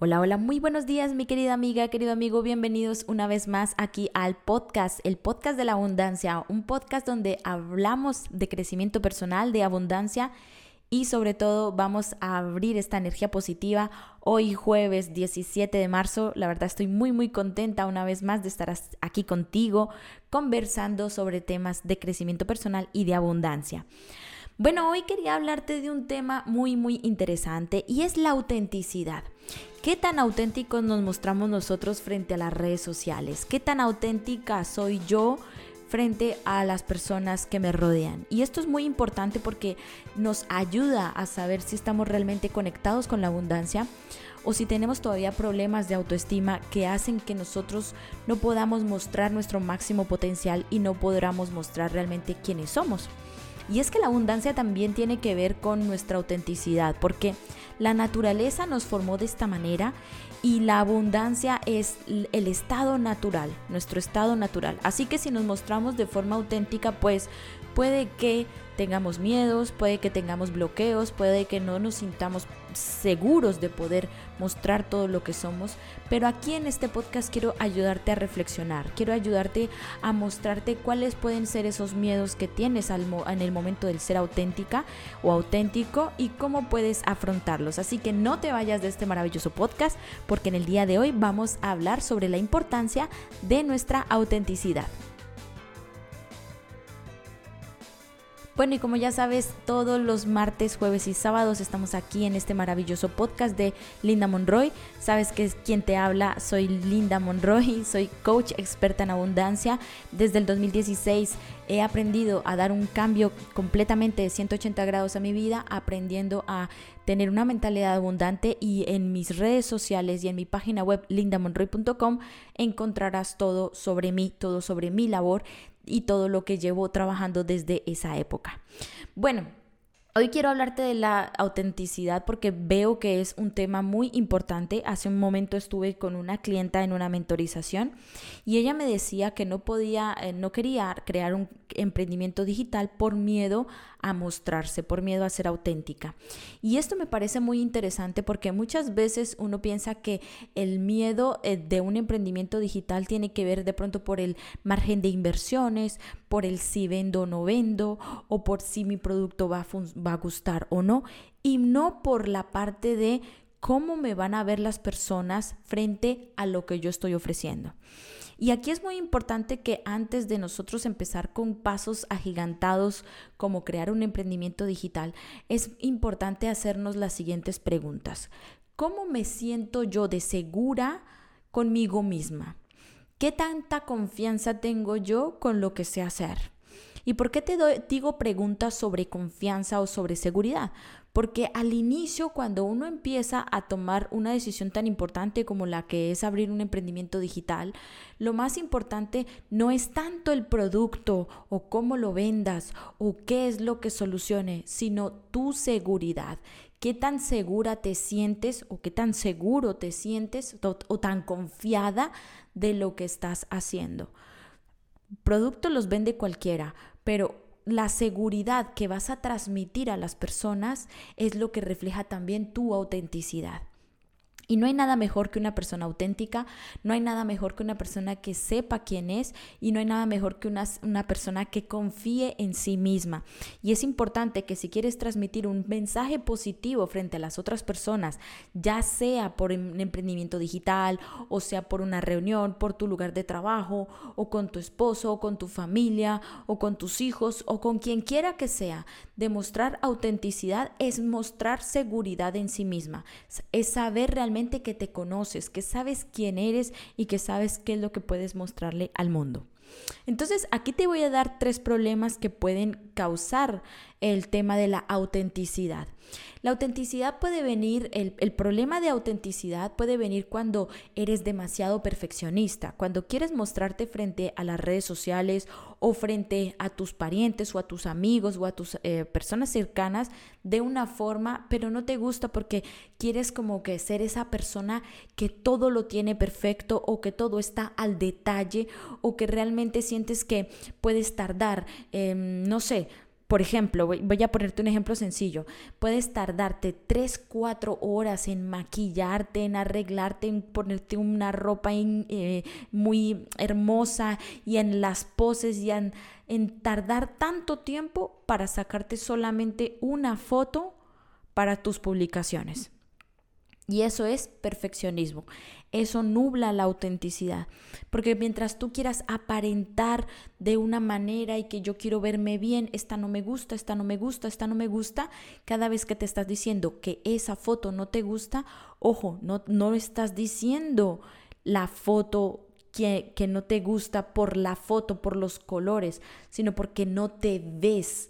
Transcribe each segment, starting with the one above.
Hola, hola, muy buenos días mi querida amiga, querido amigo, bienvenidos una vez más aquí al podcast, el podcast de la abundancia, un podcast donde hablamos de crecimiento personal, de abundancia y sobre todo vamos a abrir esta energía positiva hoy jueves 17 de marzo. La verdad estoy muy muy contenta una vez más de estar aquí contigo conversando sobre temas de crecimiento personal y de abundancia. Bueno, hoy quería hablarte de un tema muy, muy interesante y es la autenticidad. ¿Qué tan auténticos nos mostramos nosotros frente a las redes sociales? ¿Qué tan auténtica soy yo frente a las personas que me rodean? Y esto es muy importante porque nos ayuda a saber si estamos realmente conectados con la abundancia o si tenemos todavía problemas de autoestima que hacen que nosotros no podamos mostrar nuestro máximo potencial y no podamos mostrar realmente quiénes somos. Y es que la abundancia también tiene que ver con nuestra autenticidad, porque la naturaleza nos formó de esta manera y la abundancia es el estado natural, nuestro estado natural. Así que si nos mostramos de forma auténtica, pues puede que tengamos miedos, puede que tengamos bloqueos, puede que no nos sintamos seguros de poder mostrar todo lo que somos, pero aquí en este podcast quiero ayudarte a reflexionar, quiero ayudarte a mostrarte cuáles pueden ser esos miedos que tienes en el momento del ser auténtica o auténtico y cómo puedes afrontarlos. Así que no te vayas de este maravilloso podcast porque en el día de hoy vamos a hablar sobre la importancia de nuestra autenticidad. Bueno, y como ya sabes, todos los martes, jueves y sábados estamos aquí en este maravilloso podcast de Linda Monroy. Sabes que es quien te habla, soy Linda Monroy, soy coach experta en abundancia. Desde el 2016 he aprendido a dar un cambio completamente de 180 grados a mi vida, aprendiendo a tener una mentalidad abundante y en mis redes sociales y en mi página web lindamonroy.com encontrarás todo sobre mí, todo sobre mi labor y todo lo que llevo trabajando desde esa época. Bueno, Hoy quiero hablarte de la autenticidad porque veo que es un tema muy importante. Hace un momento estuve con una clienta en una mentorización y ella me decía que no podía, eh, no quería crear un emprendimiento digital por miedo a mostrarse, por miedo a ser auténtica. Y esto me parece muy interesante porque muchas veces uno piensa que el miedo eh, de un emprendimiento digital tiene que ver de pronto por el margen de inversiones, por el si vendo o no vendo, o por si mi producto va a, va a gustar o no, y no por la parte de cómo me van a ver las personas frente a lo que yo estoy ofreciendo. Y aquí es muy importante que antes de nosotros empezar con pasos agigantados como crear un emprendimiento digital, es importante hacernos las siguientes preguntas. ¿Cómo me siento yo de segura conmigo misma? ¿Qué tanta confianza tengo yo con lo que sé hacer? ¿Y por qué te digo preguntas sobre confianza o sobre seguridad? Porque al inicio, cuando uno empieza a tomar una decisión tan importante como la que es abrir un emprendimiento digital, lo más importante no es tanto el producto o cómo lo vendas o qué es lo que solucione, sino tu seguridad. ¿Qué tan segura te sientes o qué tan seguro te sientes o, tan confiada de lo que estás haciendo? Productos los vende cualquiera, pero la seguridad que vas a transmitir a las personas es lo que refleja también tu autenticidad. Y no hay nada mejor que una persona auténtica, no hay nada mejor que una persona que sepa quién es y no hay nada mejor que una, una, persona que confíe en sí misma. Y es importante que si quieres transmitir un mensaje positivo frente a las otras personas, ya sea por un emprendimiento digital o sea por una reunión, por tu lugar de trabajo o con tu esposo o con tu familia o con tus hijos o con quien quiera que sea, demostrar autenticidad es mostrar seguridad en sí misma, es saber realmente que te conoces, que sabes quién eres y que sabes qué es lo que puedes mostrarle al mundo. Entonces, aquí te voy a dar tres problemas que pueden causar el tema de la autenticidad. La autenticidad puede venir, el, problema de autenticidad puede venir cuando eres demasiado perfeccionista, cuando quieres mostrarte frente a las redes sociales o frente a tus parientes o a tus amigos o a tus eh, personas cercanas de una forma, pero no te gusta porque quieres como que ser esa persona que todo lo tiene perfecto o que todo está al detalle o que realmente sientes que puedes tardar, em, no sé, por ejemplo, voy a ponerte un ejemplo sencillo. Puedes tardarte 3, 4 horas en maquillarte, en arreglarte, en ponerte una ropa eh, muy hermosa y en las poses y en, en tardar tanto tiempo para sacarte solamente una foto para tus publicaciones. Y eso es perfeccionismo. Eso nubla la autenticidad. Porque mientras tú quieras aparentar de una manera y que yo quiero verme bien, esta no me gusta, esta no me gusta, esta no me gusta, cada vez que te estás diciendo que esa foto no te gusta, ojo, no, no estás diciendo la foto que, que no te gusta por la foto, por los colores, sino porque no te ves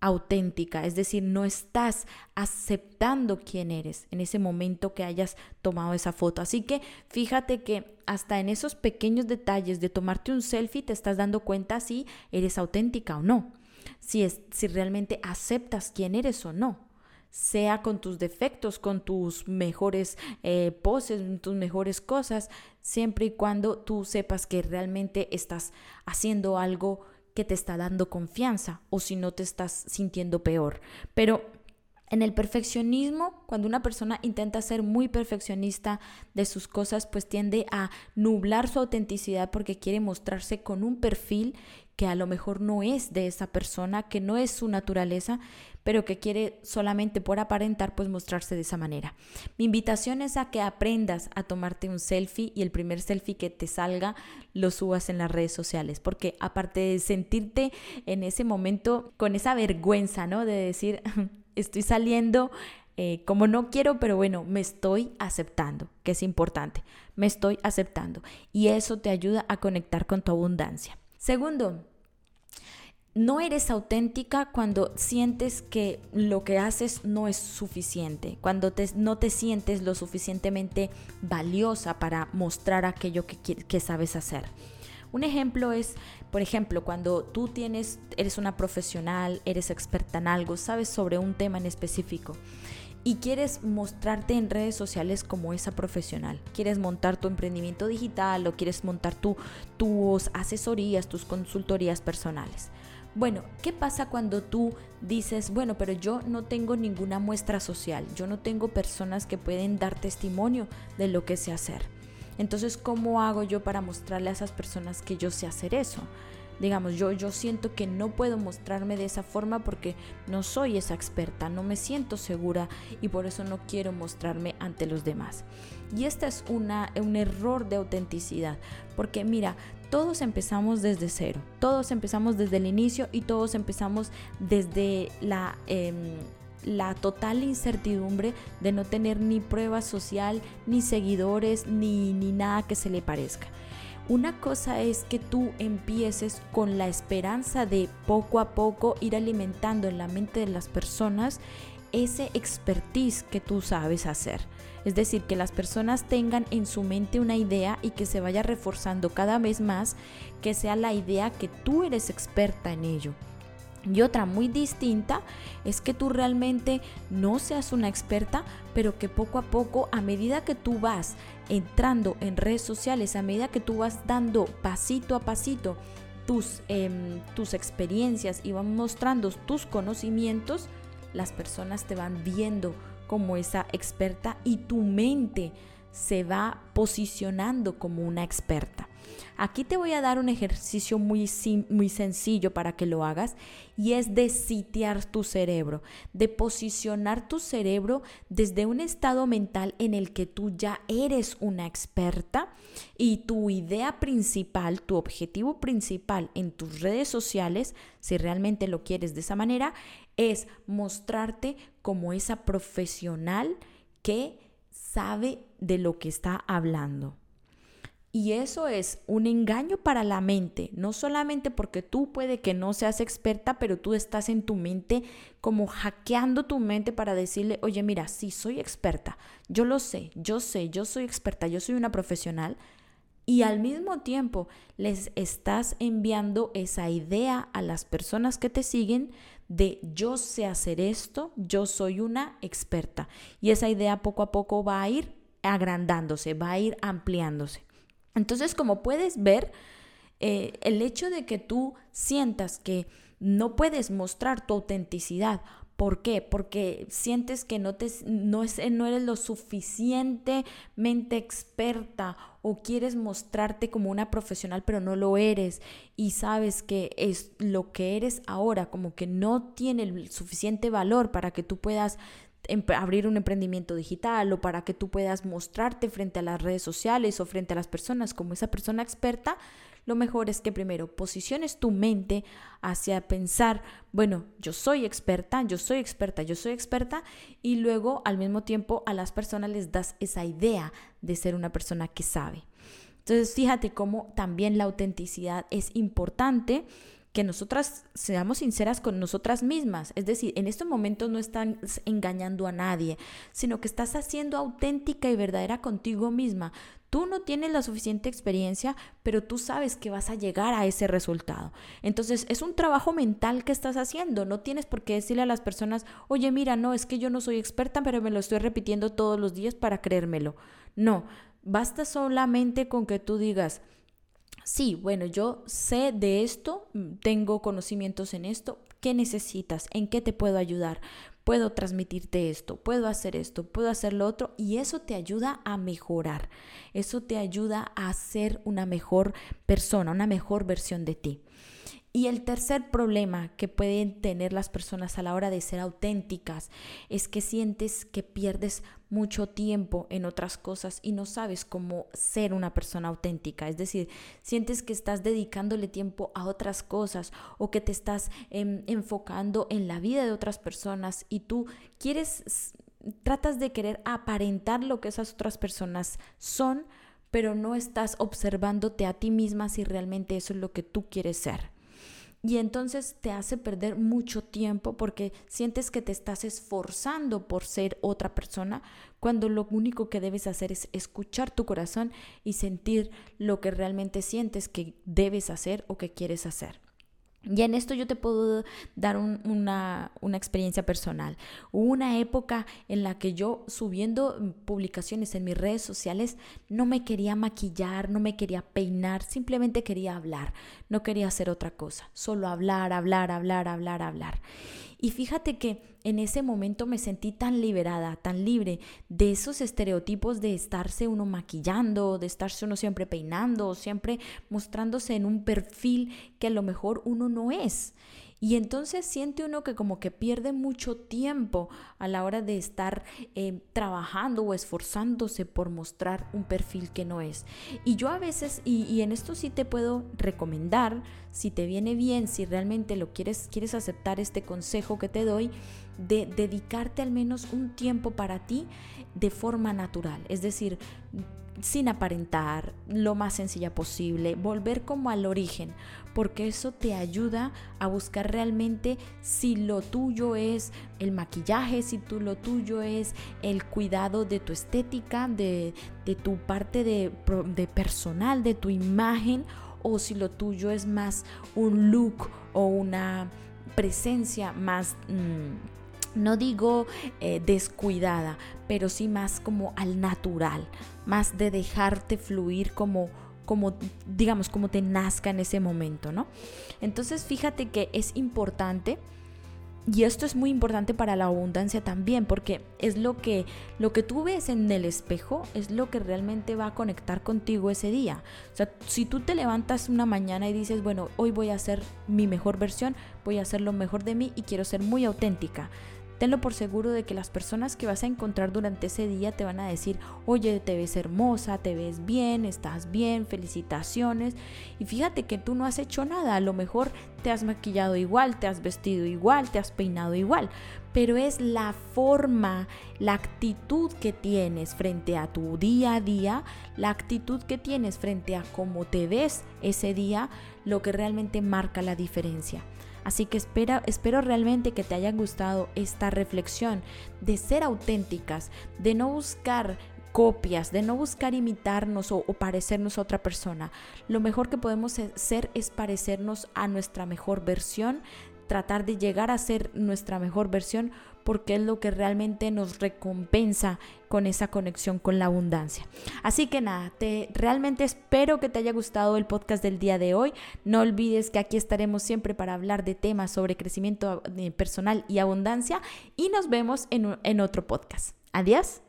auténtica, es decir, no estás aceptando quién eres en ese momento que hayas tomado esa foto. Así que fíjate que hasta en esos pequeños detalles de tomarte un selfie te estás dando cuenta si eres auténtica o no, si, es, si realmente aceptas quién eres o no sea con tus defectos, con tus mejores eh, poses, tus mejores cosas, siempre y cuando tú sepas que realmente estás haciendo algo que te está dando confianza o si no te estás sintiendo peor. Pero en el perfeccionismo, cuando una persona intenta ser muy perfeccionista de sus cosas, pues tiende a nublar su autenticidad porque quiere mostrarse con un perfil que a lo mejor no es de esa persona, que no es su naturaleza, pero que quiere solamente por aparentar, pues mostrarse de esa manera. Mi invitación es a que aprendas a tomarte un selfie y el primer selfie que te salga lo subas en las redes sociales, porque aparte de sentirte en ese momento con esa vergüenza, ¿no? De decir, estoy saliendo eh, como no quiero, pero bueno, me estoy aceptando, que es importante, me estoy aceptando. Y eso te ayuda a conectar con tu abundancia. Segundo, no eres auténtica cuando sientes que lo que haces no es suficiente, cuando no te sientes lo suficientemente valiosa para mostrar aquello que, que sabes hacer. Un ejemplo es, por ejemplo, cuando tú tienes, eres una profesional, eres experta en algo, sabes sobre un tema en específico y quieres mostrarte en redes sociales como esa profesional. Quieres montar tu emprendimiento digital o quieres montar tu, tus asesorías, tus consultorías personales. Bueno, ¿qué pasa cuando tú dices, bueno, pero yo no tengo ninguna muestra social, yo no tengo personas que pueden dar testimonio de lo que sé hacer? Entonces, ¿cómo hago yo para mostrarle a esas personas que yo sé hacer eso? digamos, yo, yo siento que no puedo mostrarme de esa forma porque no soy esa experta, no me siento segura y por eso no quiero mostrarme ante los demás. Y este es una, un error de autenticidad, porque mira, todos empezamos desde cero, todos empezamos desde el inicio y todos empezamos desde la... Em, la total incertidumbre de no tener ni prueba social, ni seguidores, ni, ni nada que se le parezca. Una cosa es que tú empieces con la esperanza de poco a poco ir alimentando en la mente de las personas ese expertise que tú sabes hacer. Es decir, que las personas tengan en su mente una idea y que se vaya reforzando cada vez más, que sea la idea que tú eres experta en ello. Y otra muy distinta es que tú realmente no seas una experta, pero que poco a poco, a medida que tú vas entrando en redes sociales, a medida que tú vas dando pasito a pasito tus, em, tus experiencias y van mostrando tus conocimientos, las personas te van viendo como esa experta y tu mente se va posicionando como una experta. Aquí te voy a dar un ejercicio muy, muy sencillo para que lo hagas y es de sitiar tu cerebro, de posicionar tu cerebro desde un estado mental en el que tú ya eres una experta y tu idea principal, tu objetivo principal en tus redes sociales, si realmente lo quieres de esa manera, es mostrarte como esa profesional que sabe de lo que está hablando. Y eso es un engaño para la mente, no solamente porque tú puede que no seas experta, pero tú estás en tu mente como hackeando tu mente para decirle, oye, mira, sí, soy experta, yo lo sé, yo sé, yo soy experta, yo soy una profesional. Y al mismo tiempo les estás enviando esa idea a las personas que te siguen de yo sé hacer esto, yo soy una experta. Y esa idea poco a poco va a ir agrandándose, va a ir ampliándose. Entonces, como puedes ver, eh, el hecho de que tú sientas que no puedes mostrar tu autenticidad. ¿Por qué? Porque sientes que no, te, no, es, no eres lo suficientemente experta o quieres mostrarte como una profesional pero no lo eres y sabes que es lo que eres ahora como que no tiene el suficiente valor para que tú puedas abrir un emprendimiento digital o para que tú puedas mostrarte frente a las redes sociales o frente a las personas como esa persona experta, lo mejor es que primero posiciones tu mente hacia pensar, bueno, yo soy experta, yo soy experta, yo soy experta, y luego al mismo tiempo a las personas les das esa idea de ser una persona que sabe. Entonces, fíjate cómo también la autenticidad es importante que nosotras seamos sinceras con nosotras mismas. Es decir, en estos momentos no estás engañando a nadie, sino que estás haciendo auténtica y verdadera contigo misma. Tú no tienes la suficiente experiencia, pero tú sabes que vas a llegar a ese resultado. Entonces, es un trabajo mental que estás haciendo. No tienes por qué decirle a las personas, oye, mira, no, es que yo no soy experta, pero me lo estoy repitiendo todos los días para creérmelo. No, basta solamente con que tú digas, sí, bueno, yo sé de esto, tengo conocimientos en esto, ¿qué necesitas? ¿En qué te puedo ayudar? Puedo transmitirte esto, puedo hacer esto, puedo hacer lo otro y eso te ayuda a mejorar, eso te ayuda a ser una mejor persona, una mejor versión de ti. Y el tercer problema que pueden tener las personas a la hora de ser auténticas es que sientes que pierdes mucho tiempo en otras cosas y no sabes cómo ser una persona auténtica. Es decir, sientes que estás dedicándole tiempo a otras cosas o que te estás em, enfocando en la vida de otras personas y tú quieres, tratas de querer aparentar lo que esas otras personas son, pero no estás observándote a ti misma si realmente eso es lo que tú quieres ser. Y entonces te hace perder mucho tiempo porque sientes que te estás esforzando por ser otra persona, cuando lo único que debes hacer es escuchar tu corazón y sentir lo que realmente sientes que debes hacer o que quieres hacer. Y en esto yo te puedo dar una, una, experiencia personal. Hubo una época en la que yo subiendo publicaciones en mis redes sociales no me quería maquillar, no me quería peinar, simplemente quería hablar, no quería hacer otra cosa, solo hablar, hablar, hablar, hablar, hablar. Y fíjate que en ese momento me sentí tan liberada, tan libre de esos estereotipos de estarse uno maquillando, de estarse uno siempre peinando, siempre mostrándose en un perfil que a lo mejor uno no es. Y entonces siente uno que como que pierde mucho tiempo a la hora de estar eh, trabajando o esforzándose por mostrar un perfil que no es. Y yo a veces, y, y, en esto sí te puedo recomendar, si te viene bien, si realmente lo quieres, quieres aceptar este consejo que te doy, de dedicarte al menos un tiempo para ti de forma natural. Es decir, sin aparentar, lo más sencilla posible, volver como al origen, porque eso te ayuda a buscar realmente si lo tuyo es el maquillaje, si tú lo tuyo es el cuidado de tu estética, de, tu parte de, personal, de tu imagen, o si lo tuyo es más un look o una presencia más... Mm, no digo eh, descuidada, pero sí más como al natural, más de dejarte fluir como como digamos como te nazca en ese momento, ¿no? Entonces, fíjate que es importante y esto es muy importante para la abundancia también, porque es lo que, lo que tú ves en el espejo, es lo que realmente va a conectar contigo ese día. O sea, si tú te levantas una mañana y dices, bueno, hoy voy a ser mi mejor versión, voy a hacer lo mejor de mí y quiero ser muy auténtica. Tenlo por seguro de que las personas que vas a encontrar durante ese día te van a decir, oye, te ves hermosa, te ves bien, estás bien, felicitaciones. Y fíjate que tú no has hecho nada, a lo mejor te has maquillado igual, te has vestido igual, te has peinado igual, pero es la forma, la actitud que tienes frente a tu día a día, la actitud que tienes frente a cómo te ves ese día, lo que realmente marca la diferencia. Así que espera, espero realmente que te haya gustado esta reflexión de ser auténticas, de no buscar copias, de no buscar imitarnos o, parecernos a otra persona. Lo mejor que podemos ser es parecernos a nuestra mejor versión, tratar de llegar a ser nuestra mejor versión porque es lo que realmente nos recompensa con esa conexión con la abundancia. Así que nada, te realmente espero que te haya gustado el podcast del día de hoy. No olvides que aquí estaremos siempre para hablar de temas sobre crecimiento eh, personal y abundancia y nos vemos en, en otro podcast. Adiós.